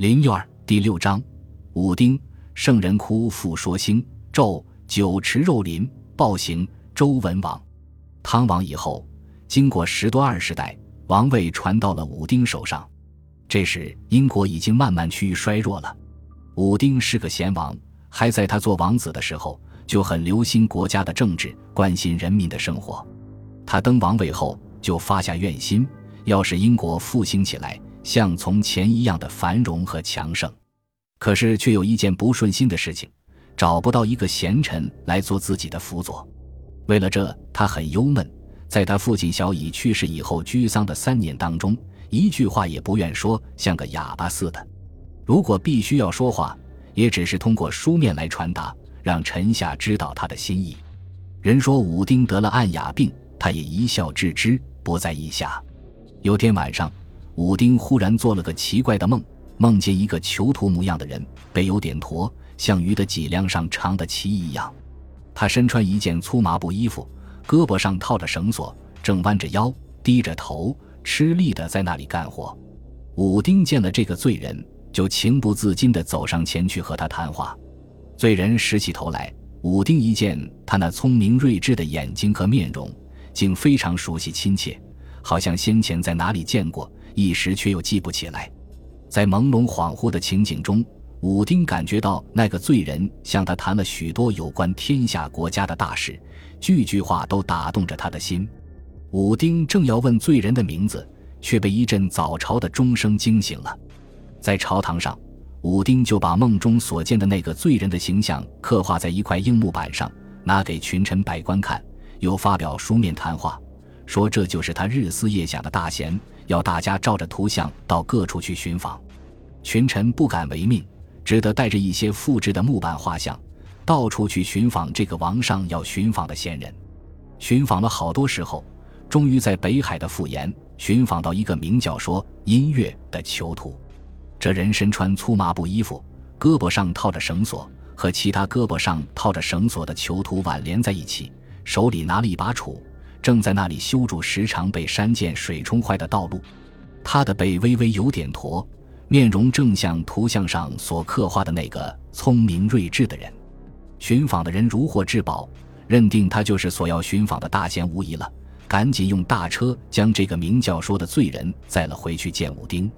林院第六章，武丁圣人哭复说兴纣酒池肉林暴行周文王，汤王以后，经过十多二十代，王位传到了武丁手上。这时英国已经慢慢趋于衰弱了。武丁是个贤王，还在他做王子的时候就很留心国家的政治，关心人民的生活。他登王位后就发下愿心，要使英国复兴起来。像从前一样的繁荣和强盛，可是却有一件不顺心的事情，找不到一个贤臣来做自己的辅佐。为了这，他很忧闷。在他父亲小乙去世以后，居丧的三年当中，一句话也不愿说，像个哑巴似的。如果必须要说话，也只是通过书面来传达，让臣下知道他的心意。人说武丁得了暗哑病，他也一笑置之，不在意下。有天晚上。武丁忽然做了个奇怪的梦，梦见一个囚徒模样的人，背有点驼，像鱼的脊梁上长的鳍一样。他身穿一件粗麻布衣服，胳膊上套着绳索，正弯着腰，低着头，吃力的在那里干活。武丁见了这个罪人，就情不自禁地走上前去和他谈话。罪人拾起头来，武丁一见他那聪明睿智的眼睛和面容，竟非常熟悉亲切，好像先前在哪里见过。一时却又记不起来，在朦胧恍惚的情景中，武丁感觉到那个罪人向他谈了许多有关天下国家的大事，句句话都打动着他的心。武丁正要问罪人的名字，却被一阵早朝的钟声惊醒了。在朝堂上，武丁就把梦中所见的那个罪人的形象刻画在一块硬木板上，拿给群臣百官看，又发表书面谈话，说这就是他日思夜想的大贤。要大家照着图像到各处去寻访，群臣不敢违命，只得带着一些复制的木板画像，到处去寻访这个王上要寻访的贤人。寻访了好多时候，终于在北海的富岩寻访到一个名叫说音乐的囚徒。这人身穿粗麻布衣服，胳膊上套着绳索，和其他胳膊上套着绳索的囚徒挽连在一起，手里拿了一把杵。正在那里修筑时常被山涧水冲坏的道路，他的背微微有点驼，面容正像图像上所刻画的那个聪明睿智的人。寻访的人如获至宝，认定他就是所要寻访的大贤无疑了，赶紧用大车将这个名教说的罪人载了回去见武丁。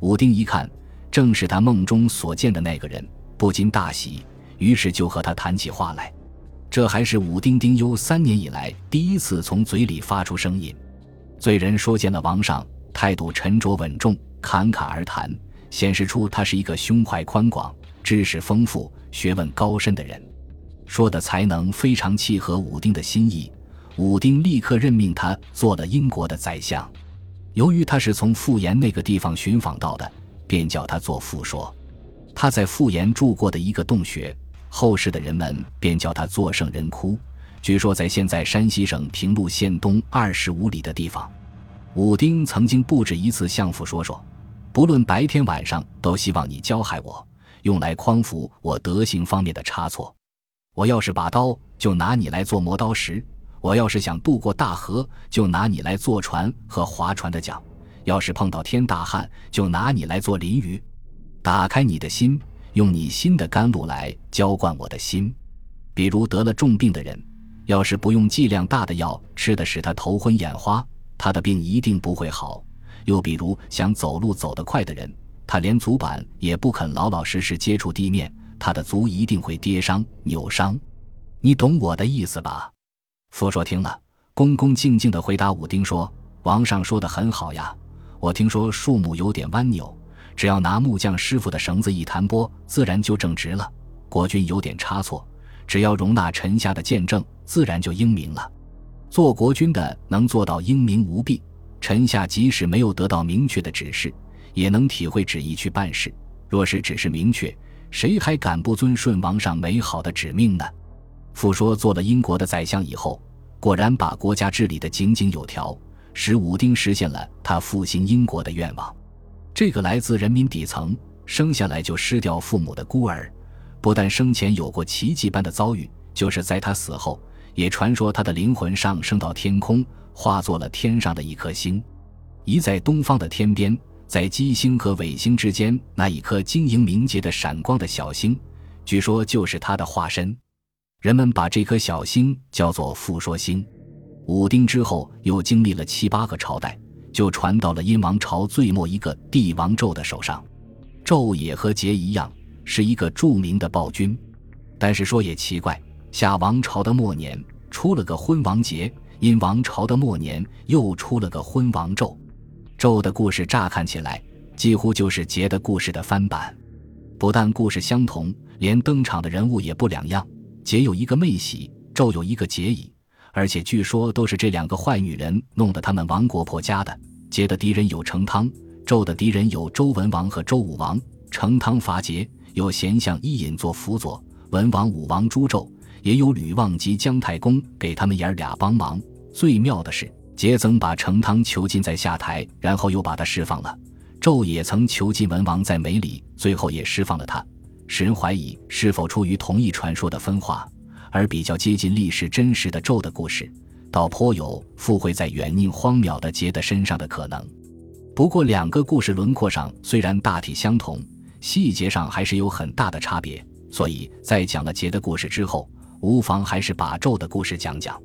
武丁一看，正是他梦中所见的那个人，不禁大喜，于是就和他谈起话来。这还是武丁丁忧三年以来第一次从嘴里发出声音。罪人说见了王上，态度沉着稳重，侃侃而谈，显示出他是一个胸怀宽广、知识丰富、学问高深的人。说的才能非常契合武丁的心意，武丁立刻任命他做了英国的宰相。由于他是从富岩那个地方寻访到的，便叫他做傅说。他在富岩住过的一个洞穴。后世的人们便叫他作圣人窟，据说在现在山西省平陆县东二十五里的地方。武丁曾经不止一次向父说说，不论白天晚上，都希望你教害我，用来匡扶我德行方面的差错。我要是把刀，就拿你来做磨刀石；我要是想渡过大河，就拿你来坐船和划船的桨；要是碰到天大旱，就拿你来做淋雨。打开你的心。用你心的甘露来浇灌我的心，比如得了重病的人，要是不用剂量大的药，吃的使他头昏眼花，他的病一定不会好。又比如想走路走得快的人，他连足板也不肯老老实实接触地面，他的足一定会跌伤扭伤。你懂我的意思吧？佛说听了，恭恭敬敬地回答武丁说：“王上说的很好呀，我听说树木有点弯扭。”只要拿木匠师傅的绳子一弹拨，自然就正直了。国君有点差错，只要容纳臣下的见证，自然就英明了。做国君的能做到英明无弊，臣下即使没有得到明确的指示，也能体会旨意去办事。若是指示明确，谁还敢不遵顺王上美好的旨命呢？傅说做了英国的宰相以后，果然把国家治理得井井有条，使武丁实现了他复兴英国的愿望。这个来自人民底层、生下来就失掉父母的孤儿，不但生前有过奇迹般的遭遇，就是在他死后，也传说他的灵魂上升到天空，化作了天上的一颗星，移在东方的天边，在基星和尾星之间那一颗晶莹明洁的闪光的小星，据说就是他的化身。人们把这颗小星叫做复说星。武丁之后又经历了七八个朝代，就传到了殷王朝最末一个帝王纣的手上。纣也和桀一样，是一个著名的暴君。但是说也奇怪，夏王朝的末年出了个昏王桀，殷王朝的末年又出了个昏王纣。纣的故事乍看起来几乎就是桀的故事的翻版，不但故事相同，连登场的人物也不两样。桀有一个妹喜，纣有一个桀乙，而且据说都是这两个坏女人弄得他们亡国破家的。桀的敌人有成汤，纣的敌人有周文王和周武王。成汤伐桀，有贤相伊尹做辅佐；文王、武王诛纣，也有吕望及姜太公给他们爷儿俩帮忙。最妙的是，桀曾把成汤囚禁在下台，然后又把他释放了；纣也曾囚禁文王在梅里，最后也释放了他。使人怀疑是否出于同一传说的分化，而比较接近历史真实的纣的故事，倒颇有附会在远宁荒渺的桀的身上的可能。不过，两个故事轮廓上虽然大体相同，细节上还是有很大的差别。所以在讲了桀的故事之后，无妨还是把纣的故事讲讲。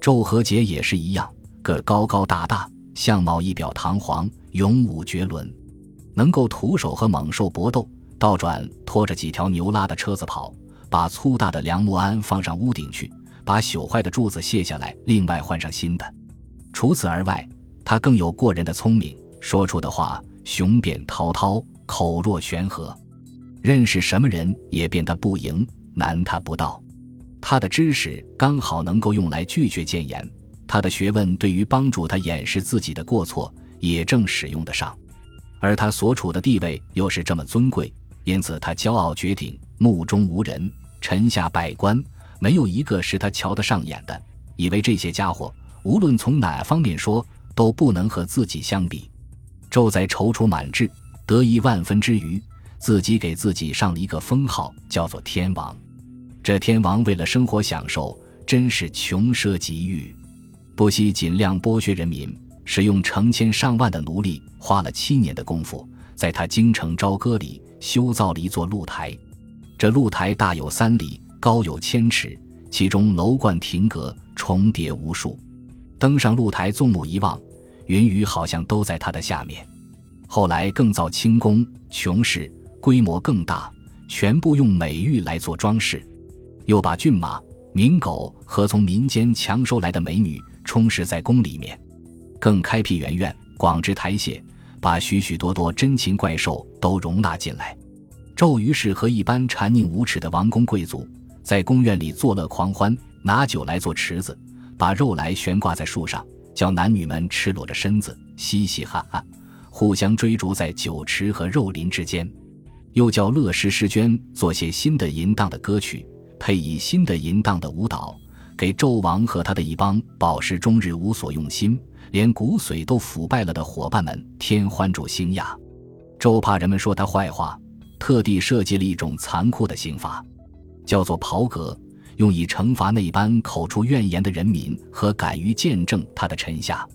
纣和桀也是一样，个高高大大，相貌仪表堂皇，勇武绝伦，能够徒手和猛兽搏斗。倒转拖着几条牛拉的车子跑，把粗大的梁木鞍放上屋顶去，把朽坏的柱子卸下来，另外换上新的。除此而外，他更有过人的聪明，说出的话雄辩滔滔，口若悬河，认识什么人也变得不赢，难他不到。他的知识刚好能够用来拒绝谏言，他的学问对于帮助他掩饰自己的过错也正使用得上，而他所处的地位又是这么尊贵。因此，他骄傲绝顶，目中无人，臣下百官没有一个是他瞧得上眼的，以为这些家伙无论从哪方面说都不能和自己相比。纣在踌躇满志、得意万分之余，自己给自己上了一个封号，叫做天王。这天王为了生活享受，真是穷奢极欲，不惜尽量剥削人民，使用成千上万的奴隶，花了七年的功夫，在他京城朝歌里。修造了一座露台，这露台大有三里，高有千尺，其中楼观亭阁重叠无数。登上露台，纵目一望，云雨好像都在它的下面。后来更造清宫、琼室，规模更大，全部用美玉来做装饰。又把骏马、鸣狗和从民间强收来的美女充实在宫里面，更开辟园苑，广置台榭。把许许多多珍禽怪兽都容纳进来。纣于是和一般残佞无耻的王公贵族在宫院里作乐狂欢，拿酒来做池子，把肉来悬挂在树上，叫男女们赤裸着身子嘻嘻哈哈，互相追逐在酒池和肉林之间。又叫乐师诗娟做些新的淫荡的歌曲，配以新的淫荡的舞蹈，给纣王和他的一帮饱食终日无所用心。连骨髓都腐败了的伙伴们添欢助兴呀，周怕人们说他坏话，特地设计了一种残酷的刑罚，叫做袍革，用以惩罚那般口出怨言的人民和敢于见证他的臣下。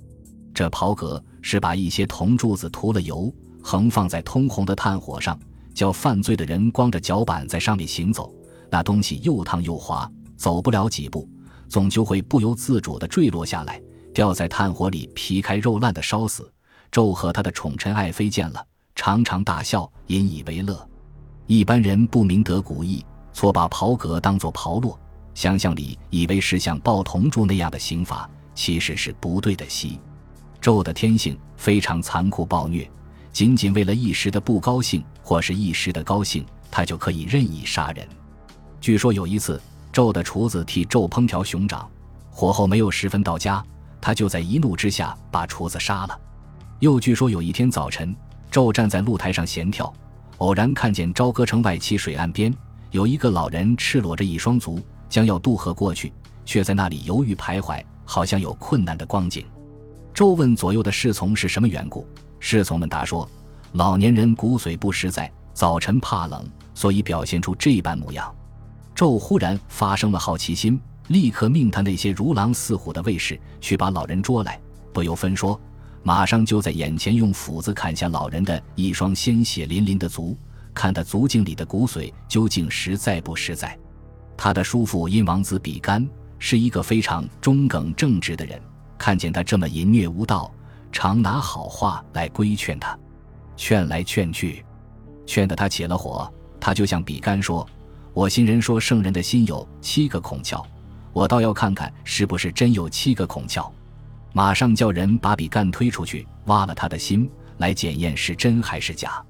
这袍革是把一些铜柱子涂了油，横放在通红的炭火上，叫犯罪的人光着脚板在上面行走，那东西又烫又滑，走不了几步，总就会不由自主地坠落下来。掉在炭火里，皮开肉烂的烧死。纣和他的宠臣爱妃见了，常常大笑，引以为乐。一般人不明得古意，错把袍革当作袍落，想象里以为是像抱铜柱那样的刑罚，其实是不对的。戏。纣的天性非常残酷暴虐，仅仅为了一时的不高兴或是一时的高兴，他就可以任意杀人。据说有一次，纣的厨子替纣烹调熊掌，火候没有十分到家。他就在一怒之下把厨子杀了。又据说有一天早晨，纣站在露台上闲跳，偶然看见朝歌城外七水岸边有一个老人赤裸着一双足，将要渡河过去，却在那里犹豫徘徊，好像有困难的光景。纣问左右的侍从是什么缘故，侍从们答说：老年人骨髓不实在，早晨怕冷，所以表现出这般模样。纣忽然发生了好奇心。立刻命他那些如狼似虎的卫士去把老人捉来，不由分说，马上就在眼前用斧子砍下老人的一双鲜血淋淋的足，看他足茎里的骨髓究竟实在不实在。他的叔父殷王子比干是一个非常中耿正直的人，看见他这么淫虐无道，常拿好话来规劝他，劝来劝去，劝得他起了火。他就向比干说：“我新人说圣人的心有七个孔窍，我倒要看看是不是真有七个孔窍。”马上叫人把比干推出去，挖了他的心，来检验是真还是假。